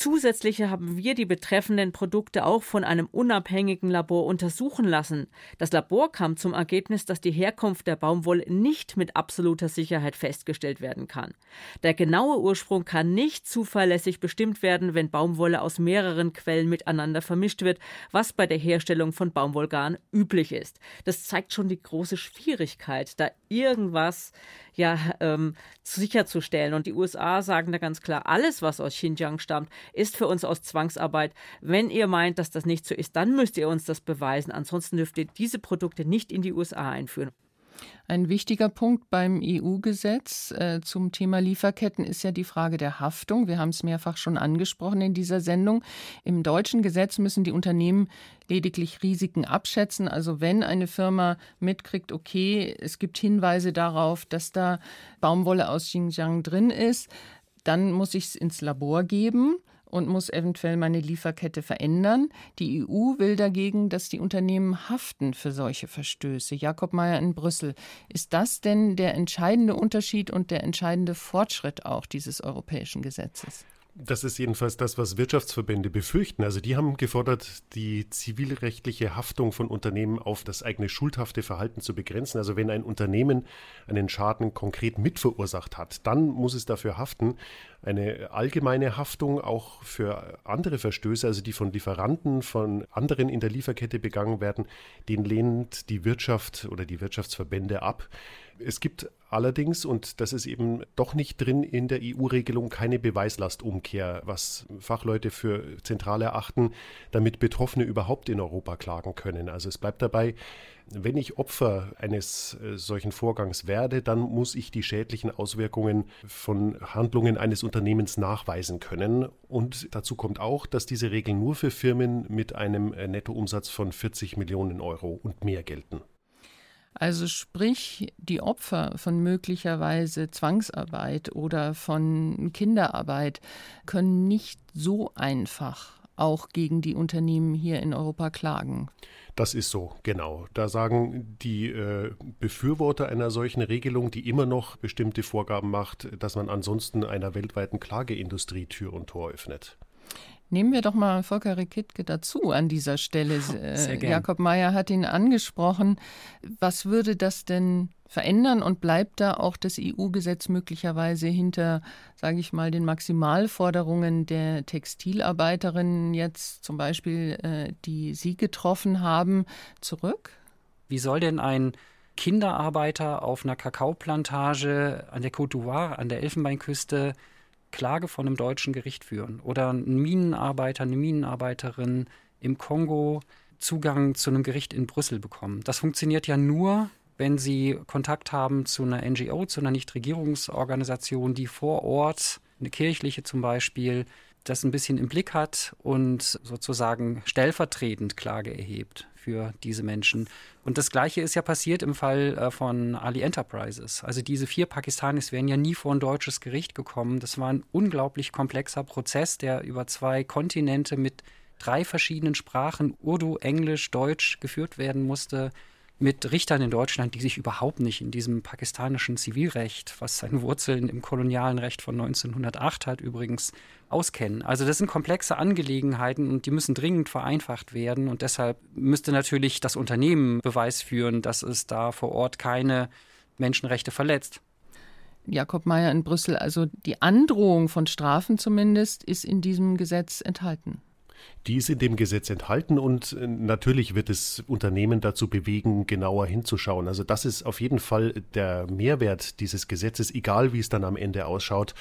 Zusätzlich haben wir die betreffenden Produkte auch von einem unabhängigen Labor untersuchen lassen. Das Labor kam zum Ergebnis, dass die Herkunft der Baumwolle nicht mit absoluter Sicherheit festgestellt werden kann. Der genaue Ursprung kann nicht zuverlässig bestimmt werden, wenn Baumwolle aus mehreren Quellen miteinander vermischt wird, was bei der Herstellung von Baumwollgarn üblich ist. Das zeigt schon die große Schwierigkeit, da irgendwas ja ähm, sicherzustellen. Und die USA sagen da ganz klar, alles, was aus Xinjiang stammt, ist für uns aus Zwangsarbeit. Wenn ihr meint, dass das nicht so ist, dann müsst ihr uns das beweisen. Ansonsten dürft ihr diese Produkte nicht in die USA einführen. Ein wichtiger Punkt beim EU-Gesetz äh, zum Thema Lieferketten ist ja die Frage der Haftung. Wir haben es mehrfach schon angesprochen in dieser Sendung. Im deutschen Gesetz müssen die Unternehmen lediglich Risiken abschätzen. Also wenn eine Firma mitkriegt, okay, es gibt Hinweise darauf, dass da Baumwolle aus Xinjiang drin ist, dann muss ich es ins Labor geben und muss eventuell meine Lieferkette verändern. Die EU will dagegen, dass die Unternehmen haften für solche Verstöße. Jakob Mayer in Brüssel. Ist das denn der entscheidende Unterschied und der entscheidende Fortschritt auch dieses europäischen Gesetzes? Das ist jedenfalls das, was Wirtschaftsverbände befürchten. Also die haben gefordert, die zivilrechtliche Haftung von Unternehmen auf das eigene schuldhafte Verhalten zu begrenzen. Also wenn ein Unternehmen einen Schaden konkret mitverursacht hat, dann muss es dafür haften. Eine allgemeine Haftung auch für andere Verstöße, also die von Lieferanten, von anderen in der Lieferkette begangen werden, den lehnt die Wirtschaft oder die Wirtschaftsverbände ab. Es gibt allerdings, und das ist eben doch nicht drin in der EU-Regelung, keine Beweislastumkehr, was Fachleute für zentral erachten, damit Betroffene überhaupt in Europa klagen können. Also es bleibt dabei, wenn ich Opfer eines äh, solchen Vorgangs werde, dann muss ich die schädlichen Auswirkungen von Handlungen eines Unternehmens nachweisen können. Und dazu kommt auch, dass diese Regeln nur für Firmen mit einem äh, Nettoumsatz von 40 Millionen Euro und mehr gelten. Also sprich, die Opfer von möglicherweise Zwangsarbeit oder von Kinderarbeit können nicht so einfach auch gegen die Unternehmen hier in Europa klagen. Das ist so, genau. Da sagen die äh, Befürworter einer solchen Regelung, die immer noch bestimmte Vorgaben macht, dass man ansonsten einer weltweiten Klageindustrie Tür und Tor öffnet. Nehmen wir doch mal Volker Rekitke dazu an dieser Stelle. Sehr äh, Jakob Mayer hat ihn angesprochen. Was würde das denn verändern und bleibt da auch das EU-Gesetz möglicherweise hinter, sage ich mal, den Maximalforderungen der Textilarbeiterinnen jetzt zum Beispiel, äh, die Sie getroffen haben, zurück? Wie soll denn ein Kinderarbeiter auf einer Kakaoplantage an der Côte d'Ivoire, an der Elfenbeinküste, Klage vor einem deutschen Gericht führen oder ein Minenarbeiter, eine Minenarbeiterin im Kongo Zugang zu einem Gericht in Brüssel bekommen. Das funktioniert ja nur, wenn sie Kontakt haben zu einer NGO, zu einer Nichtregierungsorganisation, die vor Ort, eine kirchliche zum Beispiel, das ein bisschen im Blick hat und sozusagen stellvertretend Klage erhebt für diese Menschen. Und das Gleiche ist ja passiert im Fall äh, von Ali Enterprises. Also diese vier Pakistanis wären ja nie vor ein deutsches Gericht gekommen. Das war ein unglaublich komplexer Prozess, der über zwei Kontinente mit drei verschiedenen Sprachen, Urdu, Englisch, Deutsch, geführt werden musste mit Richtern in Deutschland, die sich überhaupt nicht in diesem pakistanischen Zivilrecht, was seine Wurzeln im kolonialen Recht von 1908 hat, übrigens auskennen. Also das sind komplexe Angelegenheiten und die müssen dringend vereinfacht werden und deshalb müsste natürlich das Unternehmen Beweis führen, dass es da vor Ort keine Menschenrechte verletzt. Jakob Mayer in Brüssel, also die Androhung von Strafen zumindest ist in diesem Gesetz enthalten. Die ist in dem Gesetz enthalten und äh, natürlich wird es Unternehmen dazu bewegen, genauer hinzuschauen. Also das ist auf jeden Fall der Mehrwert dieses Gesetzes, egal wie es dann am Ende ausschaut.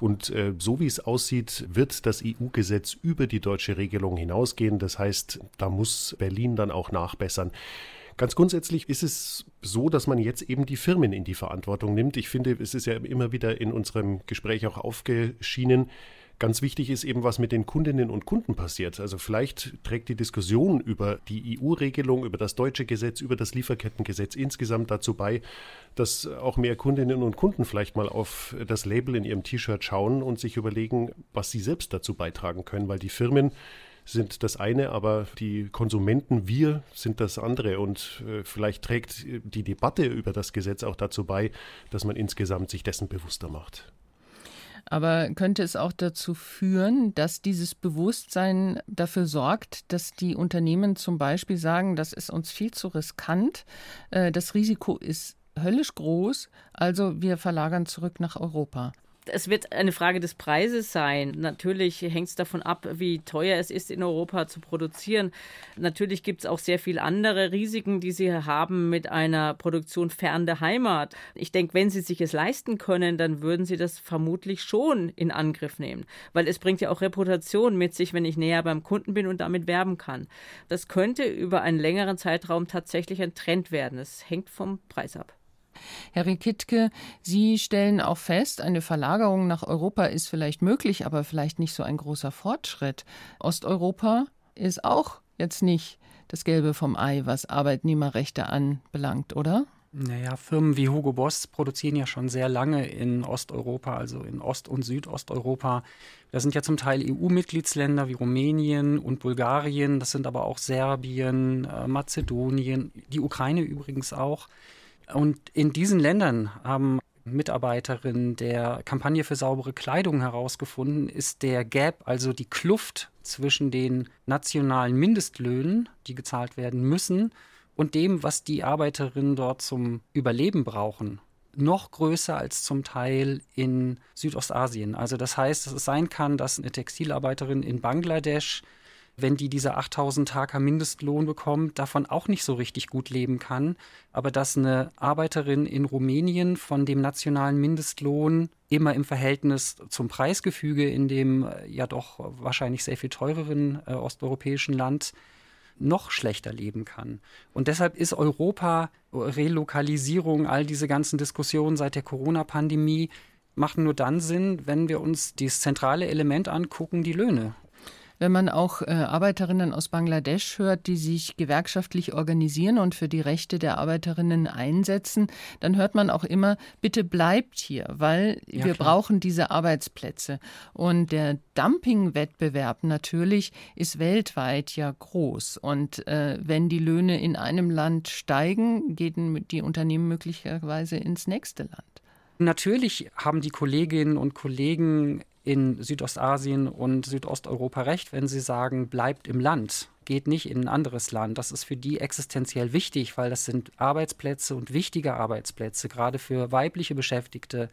Und äh, so wie es aussieht, wird das EU-Gesetz über die deutsche Regelung hinausgehen. Das heißt, da muss Berlin dann auch nachbessern. Ganz grundsätzlich ist es so, dass man jetzt eben die Firmen in die Verantwortung nimmt. Ich finde, es ist ja immer wieder in unserem Gespräch auch aufgeschienen, Ganz wichtig ist eben, was mit den Kundinnen und Kunden passiert. Also vielleicht trägt die Diskussion über die EU-Regelung, über das deutsche Gesetz, über das Lieferkettengesetz insgesamt dazu bei, dass auch mehr Kundinnen und Kunden vielleicht mal auf das Label in ihrem T-Shirt schauen und sich überlegen, was sie selbst dazu beitragen können, weil die Firmen sind das eine, aber die Konsumenten, wir sind das andere. Und äh, vielleicht trägt die Debatte über das Gesetz auch dazu bei, dass man insgesamt sich dessen bewusster macht. Aber könnte es auch dazu führen, dass dieses Bewusstsein dafür sorgt, dass die Unternehmen zum Beispiel sagen, das ist uns viel zu riskant, äh, das Risiko ist höllisch groß, also wir verlagern zurück nach Europa? Es wird eine Frage des Preises sein. Natürlich hängt es davon ab, wie teuer es ist, in Europa zu produzieren. Natürlich gibt es auch sehr viele andere Risiken, die Sie haben mit einer Produktion fern der Heimat. Ich denke, wenn Sie sich es leisten können, dann würden Sie das vermutlich schon in Angriff nehmen, weil es bringt ja auch Reputation mit sich, wenn ich näher beim Kunden bin und damit werben kann. Das könnte über einen längeren Zeitraum tatsächlich ein Trend werden. Es hängt vom Preis ab. Herr Rikitke, Sie stellen auch fest, eine Verlagerung nach Europa ist vielleicht möglich, aber vielleicht nicht so ein großer Fortschritt. Osteuropa ist auch jetzt nicht das Gelbe vom Ei, was Arbeitnehmerrechte anbelangt, oder? Naja, Firmen wie Hugo Boss produzieren ja schon sehr lange in Osteuropa, also in Ost- und Südosteuropa. Das sind ja zum Teil EU-Mitgliedsländer wie Rumänien und Bulgarien, das sind aber auch Serbien, äh, Mazedonien, die Ukraine übrigens auch. Und in diesen Ländern haben Mitarbeiterinnen der Kampagne für saubere Kleidung herausgefunden, ist der Gap, also die Kluft zwischen den nationalen Mindestlöhnen, die gezahlt werden müssen, und dem, was die Arbeiterinnen dort zum Überleben brauchen, noch größer als zum Teil in Südostasien. Also das heißt, dass es sein kann, dass eine Textilarbeiterin in Bangladesch wenn die diese 8000 Taker Mindestlohn bekommt, davon auch nicht so richtig gut leben kann. Aber dass eine Arbeiterin in Rumänien von dem nationalen Mindestlohn immer im Verhältnis zum Preisgefüge in dem äh, ja doch wahrscheinlich sehr viel teureren äh, osteuropäischen Land noch schlechter leben kann. Und deshalb ist Europa, Relokalisierung, all diese ganzen Diskussionen seit der Corona-Pandemie machen nur dann Sinn, wenn wir uns das zentrale Element angucken, die Löhne. Wenn man auch äh, Arbeiterinnen aus Bangladesch hört, die sich gewerkschaftlich organisieren und für die Rechte der Arbeiterinnen einsetzen, dann hört man auch immer, bitte bleibt hier, weil ja, wir klar. brauchen diese Arbeitsplätze. Und der Dumpingwettbewerb natürlich ist weltweit ja groß. Und äh, wenn die Löhne in einem Land steigen, gehen die Unternehmen möglicherweise ins nächste Land. Natürlich haben die Kolleginnen und Kollegen in Südostasien und Südosteuropa recht, wenn sie sagen, bleibt im Land, geht nicht in ein anderes Land. Das ist für die existenziell wichtig, weil das sind Arbeitsplätze und wichtige Arbeitsplätze, gerade für weibliche Beschäftigte.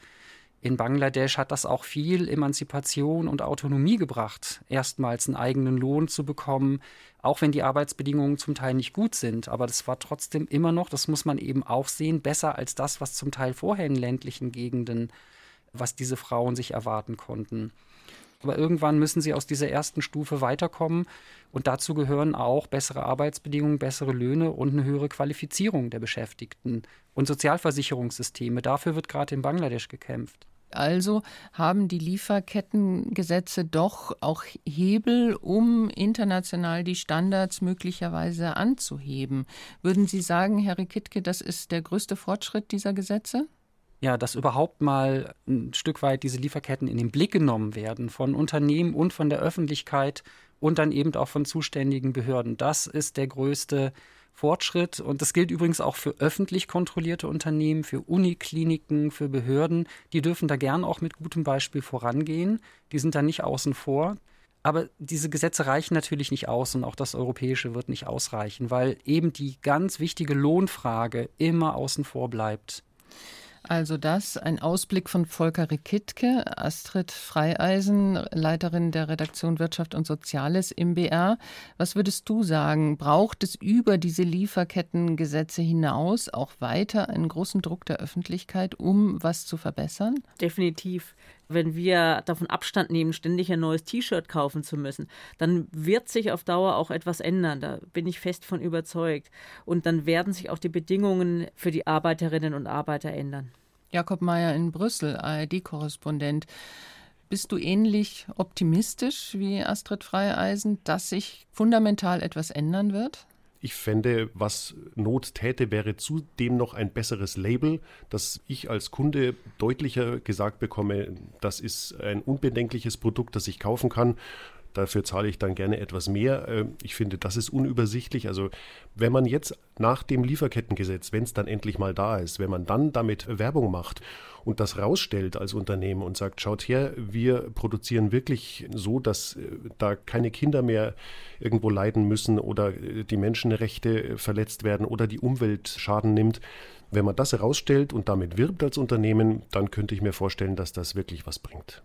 In Bangladesch hat das auch viel Emanzipation und Autonomie gebracht, erstmals einen eigenen Lohn zu bekommen, auch wenn die Arbeitsbedingungen zum Teil nicht gut sind. Aber das war trotzdem immer noch, das muss man eben auch sehen, besser als das, was zum Teil vorher in ländlichen Gegenden was diese Frauen sich erwarten konnten. Aber irgendwann müssen sie aus dieser ersten Stufe weiterkommen. Und dazu gehören auch bessere Arbeitsbedingungen, bessere Löhne und eine höhere Qualifizierung der Beschäftigten und Sozialversicherungssysteme. Dafür wird gerade in Bangladesch gekämpft. Also haben die Lieferkettengesetze doch auch Hebel, um international die Standards möglicherweise anzuheben. Würden Sie sagen, Herr Rikitke, das ist der größte Fortschritt dieser Gesetze? Ja, dass überhaupt mal ein Stück weit diese Lieferketten in den Blick genommen werden von Unternehmen und von der Öffentlichkeit und dann eben auch von zuständigen Behörden. Das ist der größte Fortschritt und das gilt übrigens auch für öffentlich kontrollierte Unternehmen, für Unikliniken, für Behörden. Die dürfen da gern auch mit gutem Beispiel vorangehen. Die sind da nicht außen vor. Aber diese Gesetze reichen natürlich nicht aus und auch das Europäische wird nicht ausreichen, weil eben die ganz wichtige Lohnfrage immer außen vor bleibt. Also das, ein Ausblick von Volker Rikittke, Astrid Freieisen, Leiterin der Redaktion Wirtschaft und Soziales im BR. Was würdest du sagen? Braucht es über diese Lieferkettengesetze hinaus auch weiter einen großen Druck der Öffentlichkeit, um was zu verbessern? Definitiv. Wenn wir davon Abstand nehmen, ständig ein neues T-Shirt kaufen zu müssen, dann wird sich auf Dauer auch etwas ändern. Da bin ich fest von überzeugt. Und dann werden sich auch die Bedingungen für die Arbeiterinnen und Arbeiter ändern. Jakob Mayer in Brüssel, ARD-Korrespondent. Bist du ähnlich optimistisch wie Astrid Freieisen, dass sich fundamental etwas ändern wird? Ich fände, was Not täte, wäre zudem noch ein besseres Label, dass ich als Kunde deutlicher gesagt bekomme, das ist ein unbedenkliches Produkt, das ich kaufen kann Dafür zahle ich dann gerne etwas mehr. Äh, ich finde, das ist unübersichtlich. Also wenn man jetzt nach dem Lieferkettengesetz, wenn es dann endlich mal da ist, wenn man dann damit Werbung macht und das rausstellt als Unternehmen und sagt, schaut her, wir produzieren wirklich so, dass äh, da keine Kinder mehr irgendwo leiden müssen oder äh, die Menschenrechte verletzt werden oder die Umwelt Schaden nimmt. Wenn man das herausstellt und damit wirbt als Unternehmen, dann könnte ich mir vorstellen, dass das wirklich was bringt.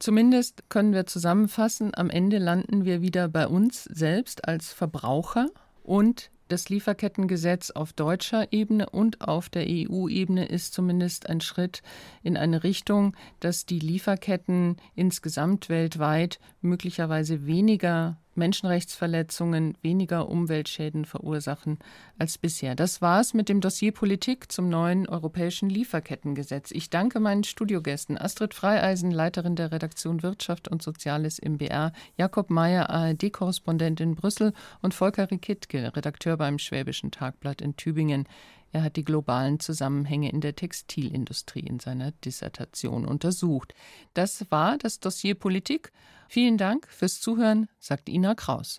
Zumindest können wir zusammenfassen, am Ende landen wir wieder bei uns selbst als Verbraucher und das Lieferkettengesetz auf deutscher Ebene und auf der EU-Ebene ist zumindest ein Schritt in eine Richtung, dass die Lieferketten insgesamt weltweit möglicherweise weniger Menschenrechtsverletzungen, weniger Umweltschäden verursachen als bisher. Das war's mit dem Dossier Politik zum neuen europäischen Lieferkettengesetz. Ich danke meinen Studiogästen Astrid Freieisen, Leiterin der Redaktion Wirtschaft und Soziales im BR, Jakob Mayer, ARD-Korrespondent in Brüssel und Volker Rikittke, Redakteur beim Schwäbischen Tagblatt in Tübingen. Er hat die globalen Zusammenhänge in der Textilindustrie in seiner Dissertation untersucht. Das war das Dossier Politik. Vielen Dank fürs Zuhören, sagt Ina Kraus.